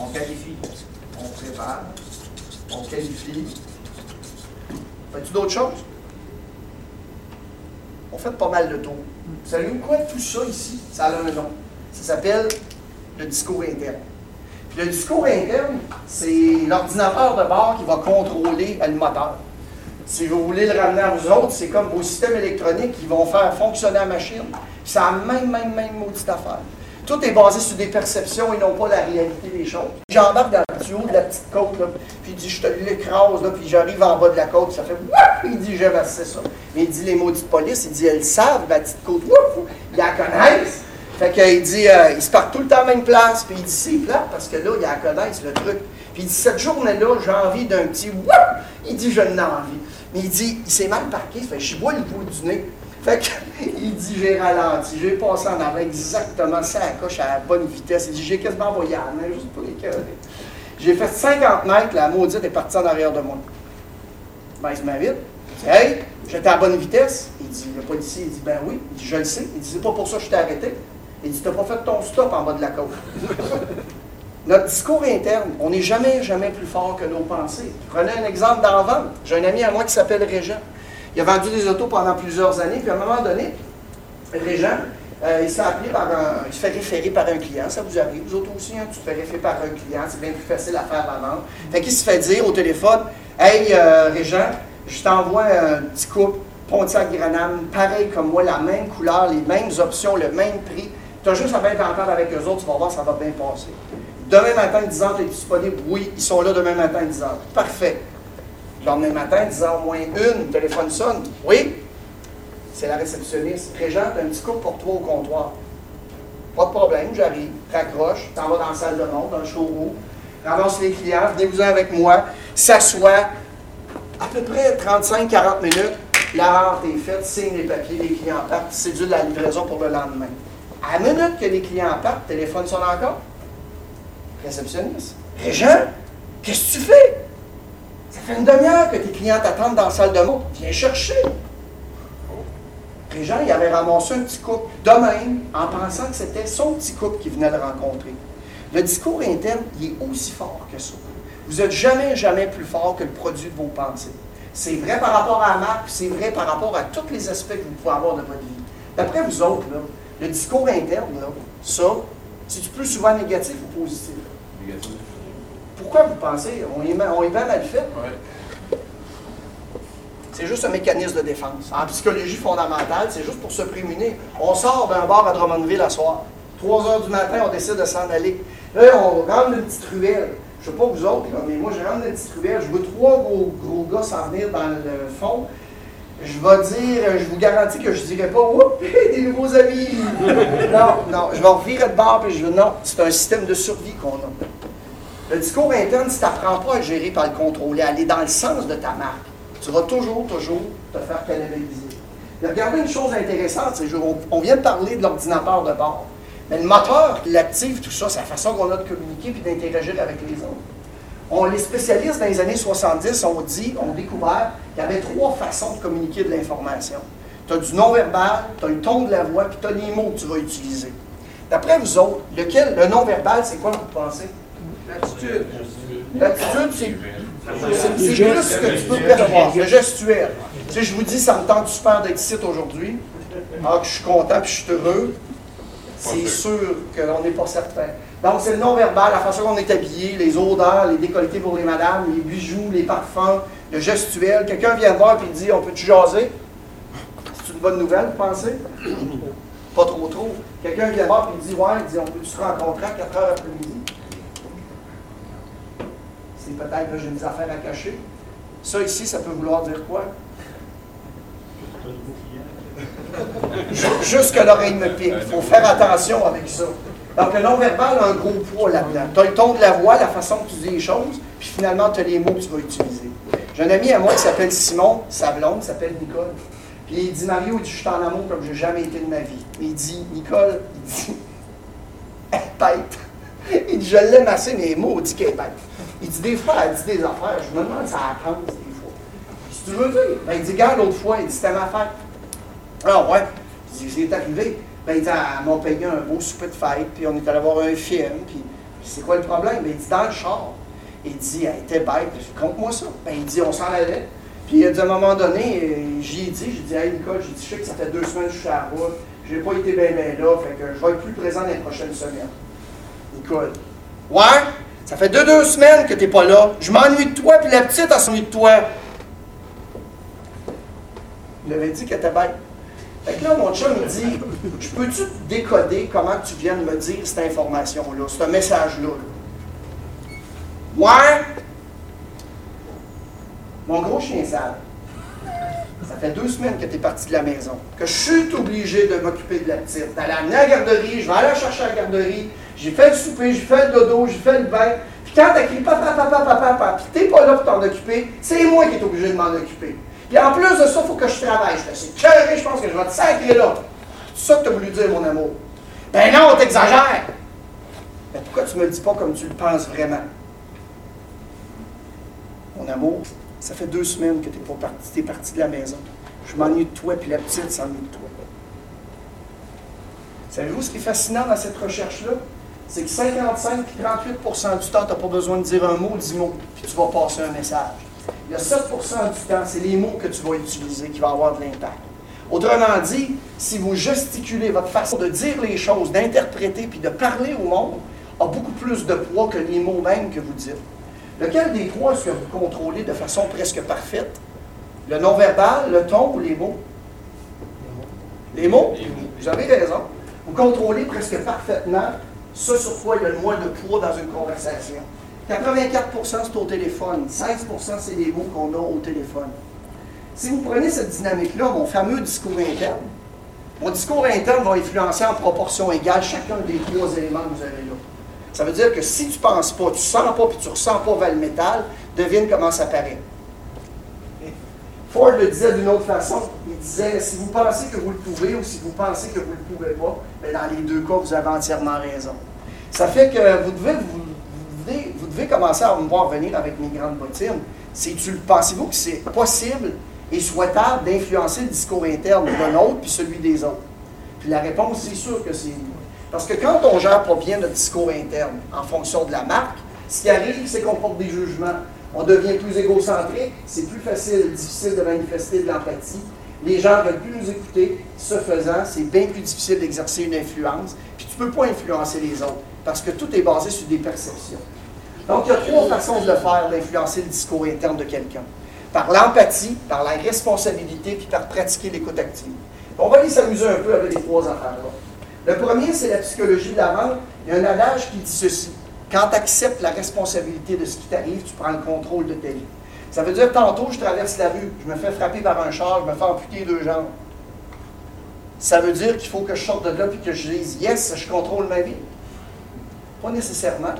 On qualifie, on prépare, on qualifie. Fais-tu d'autres choses? On fait pas mal de tours. Vous savez quoi? Tout ça ici, ça a un nom. Ça s'appelle le discours interne. Puis le discours interne, c'est l'ordinateur de bord qui va contrôler le moteur. Si vous voulez le ramener à vous autres, c'est comme vos systèmes électroniques qui vont faire fonctionner la machine. C'est la même, même, même maudite affaire. Tout est basé sur des perceptions et non pas la réalité des choses. J'embarque dans le tuyau de la petite côte, puis il dit Je te l'écrase, puis j'arrive en bas de la côte, ça fait Wouh! Il dit J'aime assez ça. Mais il dit Les maudites police, il dit Elles savent, la petite côte, Wouh! Ils la connaissent. Fait qu'il dit euh, Ils se partent tout le temps à la même place, puis il dit C'est plat parce que là, ils la connaissent, le truc. Puis il dit Cette journée-là, j'ai envie d'un petit Wouh! Il dit Je n'ai envie. Mais il dit Il s'est mal parqué, ça fait Je bois le bout du nez. Fait qu'il dit, j'ai ralenti, j'ai passé en avant exactement ça à coche à la bonne vitesse. Il dit, j'ai quasiment envoyé à juste pour les J'ai fait 50 mètres, la maudite est partie en arrière de moi. Ben, il se met vite. Il dit, hey, j'étais à bonne vitesse. Il dit, le policier, il dit, ben oui. Il dit, je le sais. Il dit, c'est pas pour ça que je t'ai arrêté. Il dit, t'as pas fait ton stop en bas de la côte. Notre discours interne, on n'est jamais, jamais plus fort que nos pensées. Prenez un exemple d'en J'ai un ami à moi qui s'appelle Régent. Il a vendu des autos pendant plusieurs années, puis à un moment donné, Régent, euh, il s'est appelé par un. Il se fait référer par un client, ça vous arrive, vous autres aussi, hein, tu te fais référer par un client, c'est bien plus facile à faire à vendre. Fait qu'il se fait dire au téléphone Hey euh, Régent, je t'envoie un petit couple Pontiac-Granam, pareil comme moi, la même couleur, les mêmes options, le même prix. Tu as juste à bien t'entendre avec eux autres, tu vas voir, ça va bien passer. Demain matin, 10 ans, tu es disponible? Oui, ils sont là demain matin, 10 ans. Parfait. Le lendemain matin, disant au moins une, le téléphone sonne. Oui, c'est la réceptionniste. Régent, un petit coup pour toi au comptoir. Pas de problème, j'arrive, raccroche, t'en vas dans la salle de monde, dans le showroom, ramasse les clients, venez-vous avec moi, s'assoit, à peu près 35-40 minutes, la rente est faite, signe les papiers, les clients partent, c'est dû de la livraison pour le lendemain. À la minute que les clients partent, le téléphone sonne encore. Réceptionniste. Régent, qu'est-ce que tu fais? Ça fait une demi-heure que tes clients t'attendent dans la salle de monde. Viens chercher. Les gens, ils avaient ramassé un petit couple de même en pensant que c'était son petit couple qui venait le rencontrer. Le discours interne, il est aussi fort que ça. Vous n'êtes jamais, jamais plus fort que le produit de vos pensées. C'est vrai par rapport à la marque, c'est vrai par rapport à tous les aspects que vous pouvez avoir de votre vie. D'après vous autres, le discours interne, ça, c'est plus souvent négatif ou positif? Négatif. Pourquoi vous pensez? On est, on est mal fait. C'est juste un mécanisme de défense. En psychologie fondamentale, c'est juste pour se prémunir. On sort d'un bar à Drummondville à soir. 3 heures du matin, on décide de s'en aller. Là, on rentre une petite ruelle. Je ne sais pas vous autres, mais moi, je rentre une petite ruelle. Je vois trois gros, gros gars s'en venir dans le fond. Je vais dire, je vous garantis que je ne dirai pas, oups, des nouveaux amis. non, non, je vais revirer de bord et je non, c'est un système de survie qu'on a. Le discours interne, si tu n'apprends pas à gérer par le contrôler, à aller dans le sens de ta marque, tu vas toujours, toujours te faire cannibaliser. Mais regardez une chose intéressante, c'est on vient de parler de l'ordinateur de bord. Mais le moteur qui l'active, tout ça, c'est la façon qu'on a de communiquer et d'interagir avec les autres. On, les spécialistes dans les années 70 ont dit, ont découvert qu'il y avait trois façons de communiquer de l'information. Tu as du non-verbal, tu as le ton de la voix, puis tu as les mots que tu vas utiliser. D'après vous autres, lequel, le non-verbal, c'est quoi vous pensez? L'attitude. L'attitude, c'est c'est juste ce que tu peux percevoir, le gestuel. Tu sais, je vous dis, ça me tente super d'être ici aujourd'hui. Alors que je suis content et je suis heureux. C'est sûr qu'on n'est pas certain. Donc, c'est le non-verbal, la façon dont on est habillé, les odeurs, les décolletés pour les madames, les bijoux, les parfums, le gestuel. Quelqu'un vient voir et dit On peut-tu jaser? C'est une bonne nouvelle, vous pensez? Pas trop trop. Quelqu'un vient voir et dit Ouais, il dit On peut-tu se rencontrer à 4 heures après-midi? Peut-être que j'ai des affaires à cacher. Ça ici, ça peut vouloir dire quoi? Juste que l'oreille me pique. Il faut faire attention avec ça. Donc, le non-verbal a un gros poids là-dedans. Tu as le ton de la voix, la façon que tu dis les choses, puis finalement, tu as les mots que tu vas utiliser. J'ai un ami à moi qui s'appelle Simon, sa blonde s'appelle Nicole. Puis il dit Mario, il dit, je suis en amour comme je n'ai jamais été de ma vie. Il dit Nicole, il dit, bête. Il dit, je l'aime assez, mais les mots, il dit qu'elle est bête. Il dit des fois, elle dit des affaires. Je me demande si elle pense des fois. Si tu veux dire, ben, il dit, regarde l'autre fois, il dit, c'était ma fête. Ah ouais. Il dit, c'est arrivé. Ben, il dit, elle m'a payé un beau souper de fête, puis on est allé voir un film, puis c'est quoi le problème? Ben, il dit, dans le char. Il dit, elle était bête. Compte-moi ça. Ben, il dit, on s'en allait. Puis, à un moment donné, j'y ai dit, j'ai dit, hey Nicole, j'ai dit, je sais que ça fait deux semaines que je suis à la route. Je n'ai pas été bien, bien là, fait que je vais être plus présent les prochaines semaines. Nicole. Ouais? Ça fait deux, deux semaines que tu n'es pas là. Je m'ennuie de toi, puis la petite, elle s'ennuie de toi. Il avait dit qu'elle était bête. Fait que là, mon chum me dit Je peux-tu décoder comment tu viens de me dire cette information-là, ce message-là? Ouais! Mon gros chien sale. Ça fait deux semaines que tu es parti de la maison, que je suis obligé de m'occuper de la petite, d'aller à la garderie, je vais aller chercher à la garderie, j'ai fait le souper, j'ai fait le dodo, j'ai fait le bain. Puis quand tu crie papa, papa, papa, papa, puis t'es pas là pour t'en occuper, c'est moi qui est obligé de m'en occuper. Puis en plus de ça, il faut que je travaille. Je c'est cœuré, je pense que je vais te sacrer là. C'est ça que tu voulu dire, mon amour. Ben non, t'exagères. Mais pourquoi tu me le dis pas comme tu le penses vraiment? Mon amour, ça fait deux semaines que tu es, parti, parti de la maison. Je m'ennuie de toi, puis la petite s'ennuie de toi. Savez-vous ce qui est fascinant dans cette recherche-là? C'est que 55 puis 38 du temps, tu n'as pas besoin de dire un mot, dix mots, puis tu vas passer un message. Il y a 7% du temps, c'est les mots que tu vas utiliser qui vont avoir de l'impact. Autrement dit, si vous gesticulez, votre façon de dire les choses, d'interpréter puis de parler au monde a beaucoup plus de poids que les mots mêmes que vous dites. Lequel des trois est-ce que vous contrôlez de façon presque parfaite? Le non-verbal, le ton ou les mots? Les mots? Vous avez raison. Vous contrôlez presque parfaitement ce sur quoi il y a le moins de poids dans une conversation. 84% c'est au téléphone. 16% c'est les mots qu'on a au téléphone. Si vous prenez cette dynamique-là, mon fameux discours interne, mon discours interne va influencer en proportion égale chacun des trois éléments que vous avez là. Ça veut dire que si tu ne penses pas, tu ne sens pas, puis tu ne ressens pas vers le métal, devine comment ça paraît. Ford le disait d'une autre façon. Il disait, si vous pensez que vous le pouvez ou si vous pensez que vous ne le pouvez pas, bien dans les deux cas, vous avez entièrement raison. Ça fait que vous devez, vous, devez, commencer à me voir venir avec mes grandes bottines. Pensez-vous que c'est possible et souhaitable d'influencer le discours interne d'un autre puis celui des autres? Puis la réponse, c'est sûr que c'est parce que quand on gère pas bien notre discours interne en fonction de la marque, ce qui arrive, c'est qu'on porte des jugements. On devient plus égocentrique, c'est plus facile, difficile de manifester de l'empathie. Les gens ne veulent plus nous écouter. Ce faisant, c'est bien plus difficile d'exercer une influence. Puis tu ne peux pas influencer les autres parce que tout est basé sur des perceptions. Donc, il y a trois façons de le faire, d'influencer le discours interne de quelqu'un. Par l'empathie, par la responsabilité, puis par pratiquer l'écoute active. On va aller s'amuser un peu avec les trois affaires-là. Le premier, c'est la psychologie de la. Il y a un adage qui dit ceci. Quand tu acceptes la responsabilité de ce qui t'arrive, tu prends le contrôle de ta vie. Ça veut dire, tantôt, je traverse la rue, je me fais frapper par un char, je me fais amputer deux jambes. Ça veut dire qu'il faut que je sorte de là et que je dise, yes, je contrôle ma vie. Pas nécessairement.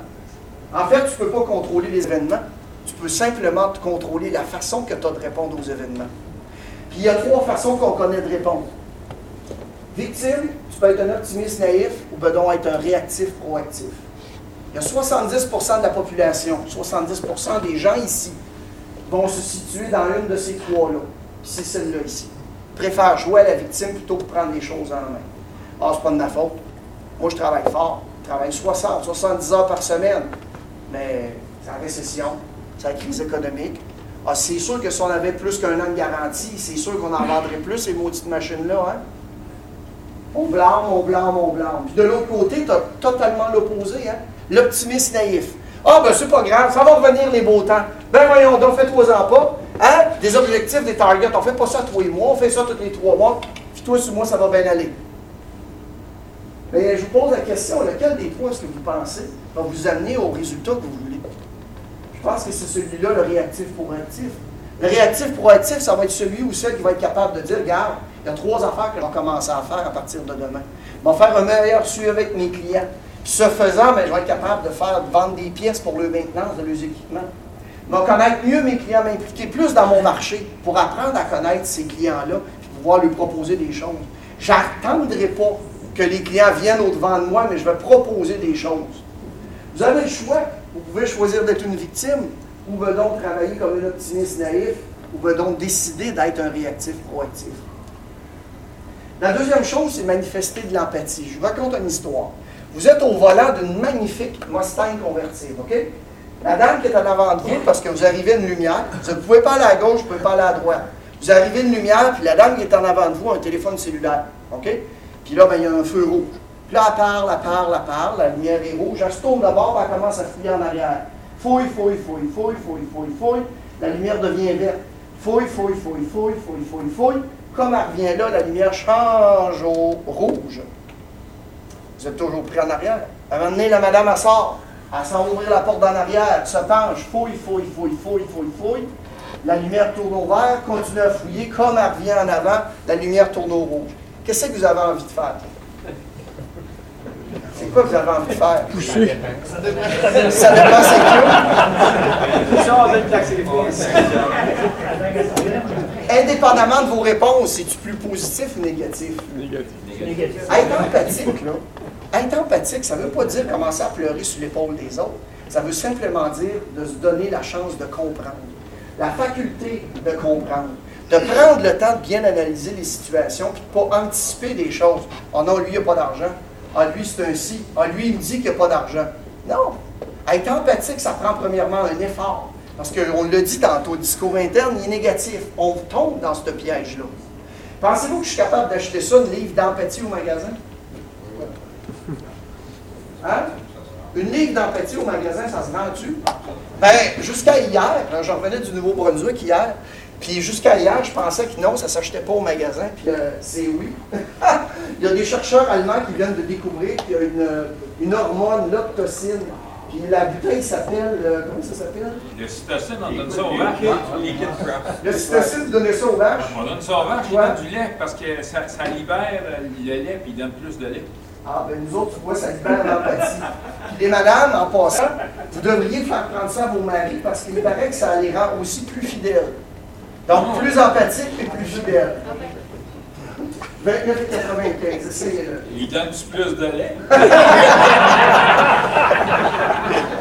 En fait, tu ne peux pas contrôler les événements. Tu peux simplement te contrôler la façon que tu as de répondre aux événements. Puis il y a trois façons qu'on connaît de répondre. Victime, tu peux être un optimiste naïf ou ben donc être un réactif proactif. Il y a 70% de la population, 70% des gens ici vont se situer dans l'une de ces trois-là. c'est celle-là ici. Préfère jouer à la victime plutôt que prendre les choses en main. Ah, c'est pas de ma faute. Moi, je travaille fort. Je travaille 60, 70 heures par semaine. Mais c'est la récession, c'est la crise économique. Ah, c'est sûr que si on avait plus qu'un an de garantie, c'est sûr qu'on en vendrait plus, ces maudites machines-là. Hein? On blâme, on blâme, on blâme. Puis de l'autre côté, tu as totalement l'opposé, hein? l'optimiste naïf. Ah, ben c'est pas grave, ça va revenir les beaux temps. Ben voyons donc, fais-toi-en pas. Hein? Des objectifs, des targets, on fait pas ça tous les mois, on fait ça tous les trois mois. Puis toi, sur moi, ça va bien aller. Mais je vous pose la question, lequel des trois est-ce que vous pensez va vous amener au résultat que vous voulez? Je pense que c'est celui-là, le réactif pour actif. Le réactif proactif, ça va être celui ou celle qui va être capable de dire, regarde, il y a trois affaires que je vais commencer à faire à partir de demain. Je vais faire un meilleur suivi avec mes clients. Ce faisant, ben, je vais être capable de faire vendre des pièces pour le maintenance de leurs équipements. Je vais connaître mieux mes clients, m'impliquer plus dans mon marché pour apprendre à connaître ces clients-là et pouvoir lui proposer des choses. Je n'attendrai pas que les clients viennent au-devant de moi, mais je vais proposer des choses. Vous avez le choix. Vous pouvez choisir d'être une victime ou donc travailler comme un optimiste naïf ou donc décider d'être un réactif proactif. La deuxième chose, c'est manifester de l'empathie. Je vous raconte une histoire. Vous êtes au volant d'une magnifique Mustang convertible, OK? La dame qui est en avant de vous, parce que vous arrivez à une lumière, vous ne pouvez pas aller à gauche, vous ne pouvez pas aller à droite. Vous arrivez à une lumière, puis la dame qui est en avant de vous a un téléphone cellulaire, OK? Puis là, ben, il y a un feu rouge. Puis là, elle parle, elle parle, elle parle, la lumière est rouge, elle se tourne d'abord, elle commence à fouiller en arrière. Fouille, fouille, fouille, fouille, fouille, fouille, fouille, la lumière devient verte. Fouille, fouille, fouille, fouille, fouille, fouille, fouille, comme elle revient là, la lumière change au rouge. Vous êtes toujours pris en arrière. À un moment donné, la madame, elle sort. Elle s'en ouvrir la porte d'en arrière, se penche, fouille, fouille, fouille, fouille, fouille, fouille. La lumière tourne au vert, continue à fouiller. Comme elle revient en avant, la lumière tourne au rouge. Qu'est-ce que vous avez envie de faire? C'est quoi que vous avez envie de faire? Pousser. Ça dépend, c'est que. Ça, on donne l'accélération. Indépendamment de vos réponses, c'est-tu plus positif ou négatif? Négatif. Être empathique, là, être empathique, ça ne veut pas dire commencer à pleurer sur l'épaule des autres. Ça veut simplement dire de se donner la chance de comprendre. La faculté de comprendre. De prendre le temps de bien analyser les situations puis de ne pas anticiper des choses. Oh non, lui, il n'y a pas d'argent. Ah, lui, c'est un si. Ah, lui, il me dit qu'il n'y a pas d'argent. Non. Être empathique, ça prend premièrement un effort. Parce qu'on l'a dit tantôt, le discours interne, il est négatif. On tombe dans ce piège-là. Pensez-vous que je suis capable d'acheter ça, un livre d'empathie au magasin? Hein? Une livre d'empathie au magasin, ça se vend-tu? Ben, jusqu'à hier, j'en revenais du Nouveau-Brunswick hier, puis jusqu'à hier, je pensais que non, ça ne s'achetait pas au magasin, puis euh, c'est oui. Il y a des chercheurs allemands qui viennent de découvrir qu'il y a une, une hormone, l'octocine, puis la bouteille s'appelle, euh, comment ça s'appelle? Le cytocine, on donne ça aux vaches. hein? Le cytocine, vous donnez ça aux vaches? On donne ça aux vaches, ils donnent du lait parce que ça, ça libère euh, le lait puis ils donnent plus de lait. Ah, ben nous autres, tu vois, ça libère l'empathie. Puis les madames, en passant, vous devriez faire prendre ça à vos maris parce qu'il me paraît que ça les rend aussi plus fidèles. Donc, plus empathiques et plus fidèles. 29,95, essayez-le. Ils donnent plus de lait.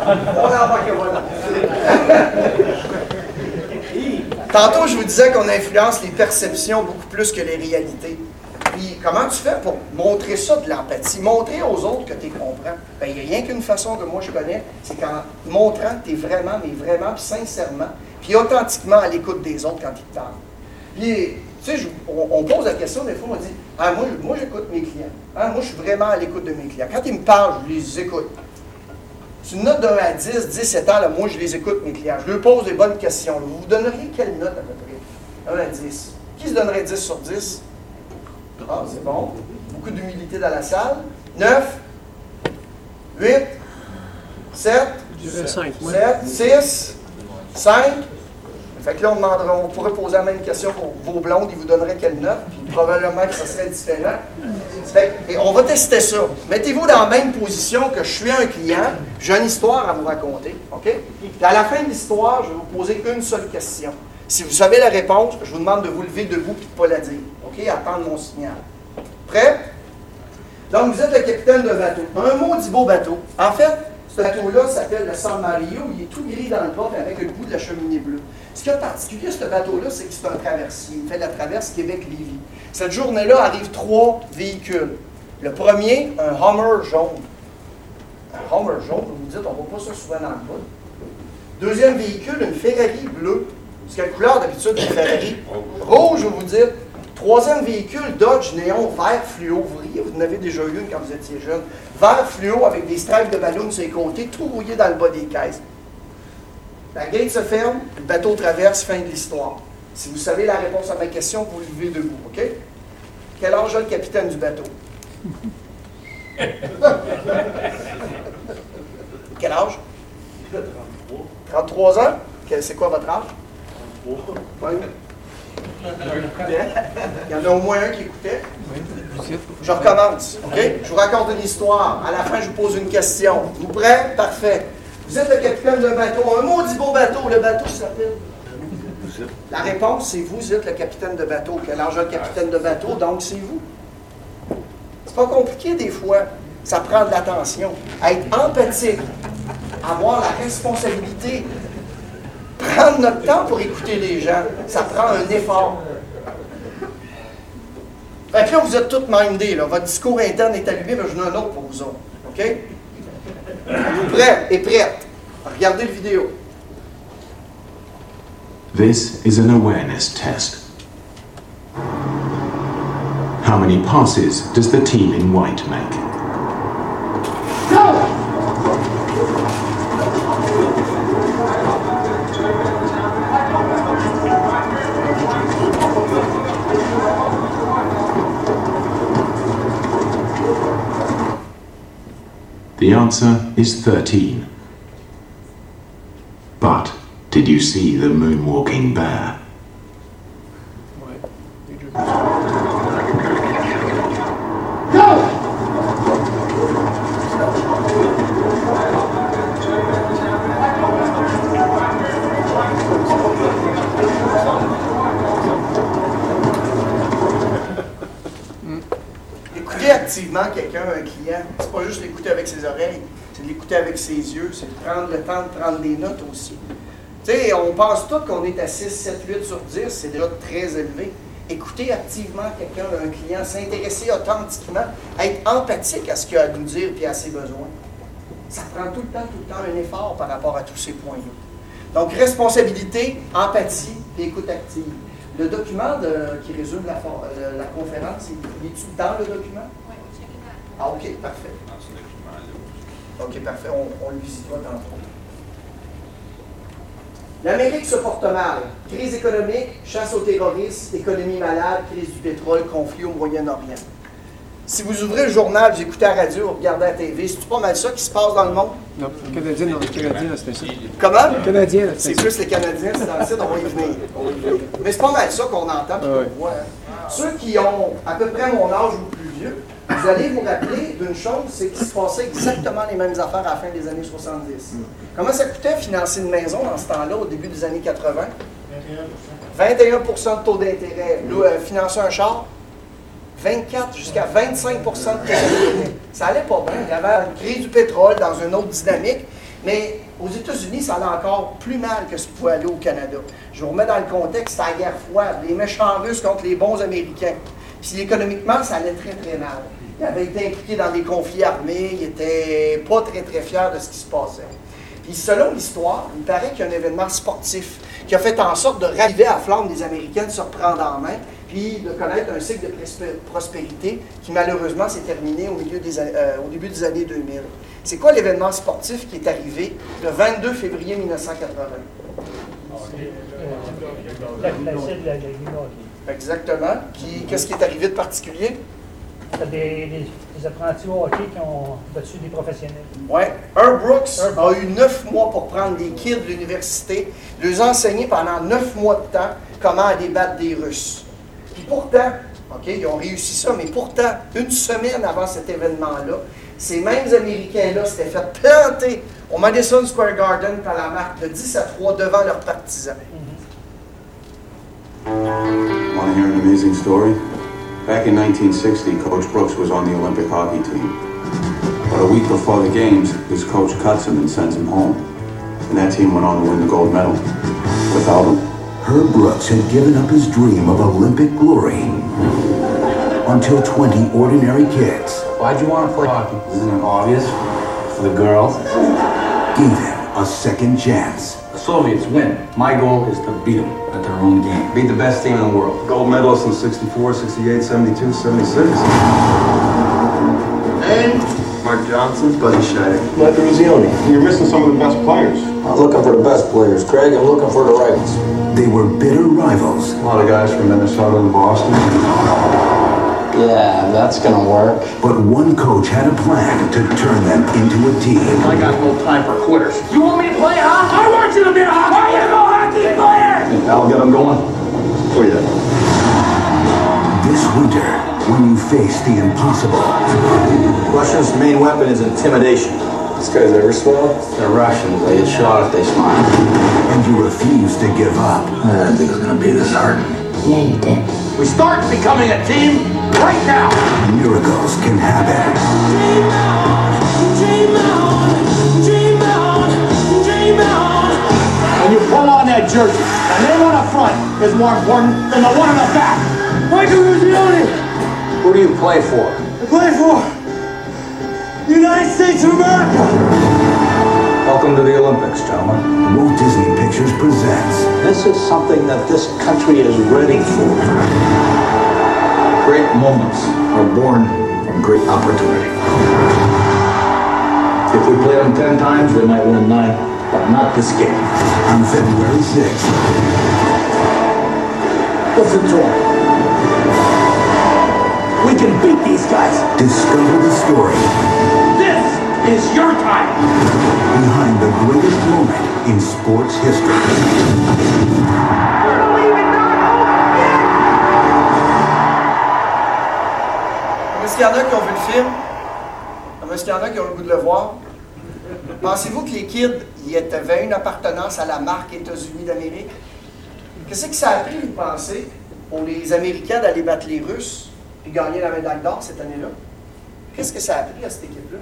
On va que voilà. Tantôt, je vous disais qu'on influence les perceptions beaucoup plus que les réalités. Puis, comment tu fais pour montrer ça de l'empathie? Montrer aux autres que tu comprends. Ben, il n'y a rien qu'une façon que moi je connais, c'est qu'en montrant que tu es vraiment, mais vraiment, puis sincèrement, puis authentiquement à l'écoute des autres quand ils te parlent. Puis, tu sais, on, pose la question, des fois, on dit Ah, moi, moi j'écoute mes clients. Ah, moi, je suis vraiment à l'écoute de mes clients. Quand ils me parlent, je les écoute. C'est une note de 1 à 10, 17 ans, là, moi, je les écoute, mes clients. Je leur pose des bonnes questions. Vous vous donneriez quelle note à peu près? 1 à 10. Qui se donnerait 10 sur 10 Ah, c'est bon. Beaucoup d'humilité dans la salle. 9, 8, 7, Je dirais 5, moi. 7, 6, 5. Fait que là, on, demandera, on pourrait poser la même question pour vos blondes, ils vous donneraient quelle note, puis probablement que ça serait différent. Fait que- et on va tester ça. Mettez-vous dans la même position que je suis un client, j'ai une histoire à vous raconter, OK? Puis à la fin de l'histoire, je vais vous poser une seule question. Si vous savez la réponse, je vous demande de vous lever debout et de ne pas la dire, OK? Attendre mon signal. Prêt? Donc, vous êtes le capitaine de bateau. Un maudit beau bateau. En fait, ce bateau-là s'appelle le San Mario. Il est tout gris dans le bord avec le bout de la cheminée bleue. Ce qui est particulier, ce bateau-là, c'est que c'est un traversier. Il fait la traverse Québec-Lévis. Cette journée-là arrivent trois véhicules. Le premier, un Hummer jaune. Un Hummer jaune, vous vous dites, on ne voit pas ça souvent dans le bas. Deuxième véhicule, une Ferrari bleue. C'est quelle couleur d'habitude une Ferrari? Rouge, vous vous dites. Troisième véhicule, Dodge Néon vert fluo. Vous en avez déjà eu une quand vous étiez jeune. Vert fluo avec des stripes de ballon sur les côtés, tout rouillé dans le bas des caisses. La gate se ferme, le bateau traverse, fin de l'histoire. Si vous savez la réponse à ma question, vous levez debout, OK? Quel âge a le capitaine du bateau? Quel âge? 33 ans? Quel- C'est quoi votre âge? 33. Il y en a au moins un qui écoutait. Je recommence? Je vous raconte une histoire. À la fin, je vous pose une question. Vous prêts? Parfait. Vous êtes le capitaine d'un bateau, un maudit beau bateau. Le bateau s'appelle? La réponse, c'est vous, vous êtes le capitaine de bateau. Quel âge a le capitaine de bateau? Donc, c'est vous. C'est pas compliqué des fois. Ça prend de l'attention. Être empathique, avoir la responsabilité, prendre notre temps pour écouter les gens, ça prend un effort. Fait que là, vous êtes tous mindés, là. Votre discours interne est allumé, mais j'en ai un autre pour vous autres. OK? Vous prêts et prêtes? Regardez le vidéo. This is an awareness test. How many passes does the team in white make? The answer is 13. But did you see the moonwalking bear? Quelqu'un, un client, c'est pas juste l'écouter avec ses oreilles, c'est l'écouter avec ses yeux, c'est de prendre le temps de prendre des notes aussi. Tu sais, on pense tous qu'on est à 6, 7, 8 sur 10, c'est déjà très élevé. Écouter activement quelqu'un, un client, s'intéresser authentiquement, être empathique à ce qu'il a à nous dire et à ses besoins. Ça prend tout le temps, tout le temps un effort par rapport à tous ces points-là. Donc, responsabilité, empathie et écoute active. Le document qui résume la, euh, la conférence, il est dans le document? Ah, OK, parfait. OK, parfait. On, on le visitera tantôt. L'Amérique se porte mal. Crise économique, chasse aux terroristes, économie malade, crise du pétrole, conflit au Moyen-Orient. Si vous ouvrez le journal, vous écoutez la radio, vous regardez la TV, c'est pas mal ça qui se passe dans le monde? Non, le Canadien, non, le Canadien, là, c'était ça. Comment? Le Canadien, C'est plus les Canadiens, c'est dans le site, on va y venir. Mais c'est pas mal ça qu'on entend et qu'on voit. Ceux qui ont à peu près mon âge ou plus vieux, vous allez vous rappeler d'une chose, c'est qu'il se passait exactement les mêmes affaires à la fin des années 70. Comment ça coûtait financer une maison dans ce temps-là, au début des années 80? 21% de taux d'intérêt. Euh, financer un char, 24 jusqu'à 25 de taux d'intérêt. Ça allait pas bien. Il y avait une crise du pétrole dans une autre dynamique. Mais aux États-Unis, ça allait encore plus mal que ce qui pouvait aller au Canada. Je vous remets dans le contexte, c'était la guerre froide, les méchants Russes contre les bons Américains. Puis économiquement, ça allait très, très mal. Il avait été impliqué dans des conflits armés, il était pas très, très fier de ce qui se passait. Puis selon l'histoire, il paraît qu'il y a un événement sportif qui a fait en sorte de raviver à la flamme des Américains, de se reprendre en main, puis de connaître un cycle de prospérité qui malheureusement s'est terminé au, milieu des, euh, au début des années 2000. C'est quoi l'événement sportif qui est arrivé le 22 février 1980? La classique de la Ligue hockey. Exactement. Qui- Qu'est-ce qui est arrivé de particulier? T'as des, des, des apprentis au hockey qui ont battu des professionnels. Oui. Herb Brooks a eu neuf mois pour prendre des kids de l'université, les enseigner pendant neuf mois de temps comment aller battre des Russes. Puis pourtant, OK, ils ont réussi ça, mais pourtant, une semaine avant cet événement-là, ces mêmes Américains-là s'étaient fait planter au Madison Square Garden par la marque de 10 à 3 devant leurs partisans. Want to hear an amazing story? Back in 1960, Coach Brooks was on the Olympic hockey team. But a week before the games, his coach cuts him and sends him home. And that team went on to win the gold medal. Without him. Herb Brooks had given up his dream of Olympic glory until 20 ordinary kids Why'd you want to play hockey? Isn't it obvious? For the girls. gave him a second chance. The Soviets win. My goal is to beat them at their own game. Beat the best team in the world. Gold medalists in 64, 68, 72, 76. And Mark Johnson, Buddy Shea. Mike Ruzioni. You're missing some of the best players. I'm looking for the best players, Craig. I'm looking for the right ones. They were bitter rivals, A lot of guys from Minnesota and Boston. Yeah, that's gonna work. but one coach had a plan to turn them into a team. I got no time for quitters. You want me to play hockey? I want you to be a hockey player. you a hockey player? I'll get them going. Oh, yeah. This winter, when you face the impossible, Russia's main weapon is intimidation. This guy's ever swell? They're Russians. They get shot if they smile. and you refuse to give up, I didn't think it was gonna be this hard. Yeah, you did. We start becoming a team right now. miracles can happen. When you pull on that jersey, the name on the front is more important than the one on the back. Michael Ruzioni. Who do you play for? I play for the United States of America. Welcome to the Olympics, gentlemen. Walt Disney Pictures presents This is something that this country is ready for. Great moments are born from great opportunity. If we play them ten times, they might win nine, but not this game. on February 6th. Listen to them. We can beat these guys. Discover the story This is your time. Behind the greatest moment in sports history. Qu'il y en a qui ont vu le film? Est-ce qu'il y en a qui ont le goût de le voir? Pensez-vous que les kids y avaient une appartenance à la marque États-Unis d'Amérique? Qu'est-ce que ça a pris, vous pensez, pour les Américains d'aller battre les Russes et gagner la médaille d'or cette année-là? Qu'est-ce que ça a pris à cette équipe-là?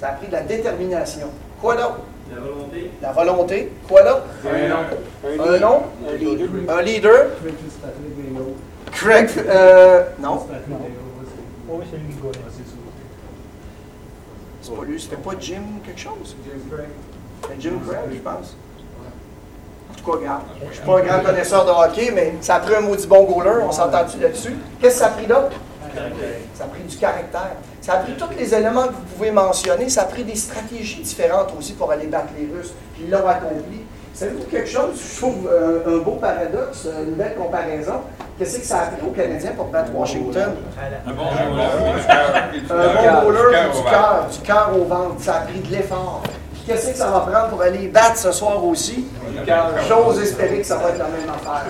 Ça a pris de la détermination. Quoi d'autre? La volonté. La volonté. Quoi d'autre? Un nom. Un nom? Un leader. Un leader? Craig, euh, non. Oui, c'est lui qui gagne. C'est pas lui, c'était pas Jim quelque chose? Jim Craig. Jim Craig, je pense. En tout cas, regarde, je suis pas un grand connaisseur de hockey, mais ça a pris un maudit bon goaler, on s'entend-tu là-dessus? Qu'est-ce que ça a pris là? Ça a pris du caractère. Ça a pris tous les éléments que vous pouvez mentionner. Ça a pris des stratégies différentes aussi pour aller battre les Russes. Puis ils l'ont accompli. Savez-vous quelque chose? Je trouve euh, un beau paradoxe, une belle comparaison. Qu'est-ce que ça a pris aux Canadiens pour battre Washington? Un bon goaler, du cœur. Un bon goaler, du cœur, du cœur au ventre. Ça a pris de l'effort. Qu'est-ce que ça va prendre pour aller battre ce soir aussi? J'ose espérer que ça va être la même affaire.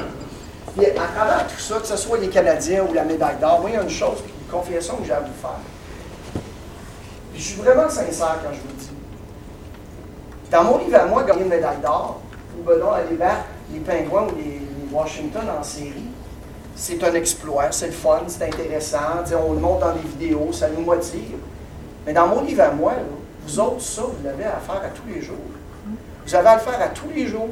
Puis à travers tout ça, que ce soit les Canadiens ou la médaille d'or, moi, il y a une chose, une confession que j'ai à vous faire. Puis je suis vraiment sincère quand je vous le dis. Dans mon livre à moi, gagner une médaille d'or, ou ben non, aller battre les Pingouins ou les, Washington en série, c'est un exploit, c'est le fun, c'est intéressant, on le montre dans des vidéos, ça nous motive. Mais dans mon livre à moi, vous autres, ça, vous l'avez à faire à tous les jours. Vous avez à le faire à tous les jours,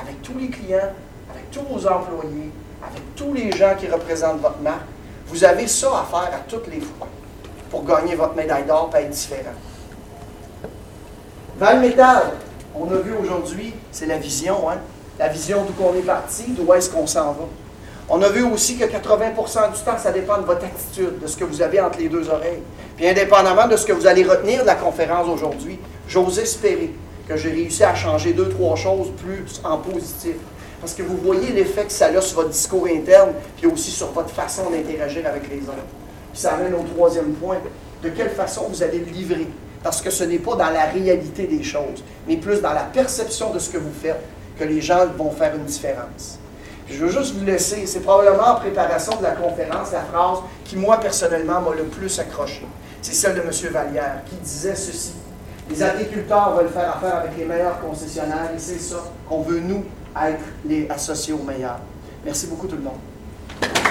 avec tous les clients, avec tous vos employés, avec tous les gens qui représentent votre marque. Vous avez ça à faire à toutes les fois pour gagner votre médaille d'or et être différent. Valmétal, on a vu aujourd'hui, c'est la vision, hein? la vision d'où on est parti, d'où est-ce qu'on s'en va. On a vu aussi que 80% du temps, ça dépend de votre attitude, de ce que vous avez entre les deux oreilles. Puis indépendamment de ce que vous allez retenir de la conférence aujourd'hui, j'ose espérer que j'ai réussi à changer deux, trois choses plus en positif. Parce que vous voyez l'effet que ça a sur votre discours interne, puis aussi sur votre façon d'interagir avec les autres. Puis ça amène au troisième point. De quelle façon vous allez le livrer? Parce que ce n'est pas dans la réalité des choses, mais plus dans la perception de ce que vous faites que les gens vont faire une différence. Je veux juste vous laisser, c'est probablement en préparation de la conférence, la phrase qui, moi, personnellement, m'a le plus accroché. C'est celle de M. Vallière, qui disait ceci. Les agriculteurs veulent faire affaire avec les meilleurs concessionnaires et c'est ça qu'on veut, nous, être les associés aux meilleurs. Merci beaucoup tout le monde.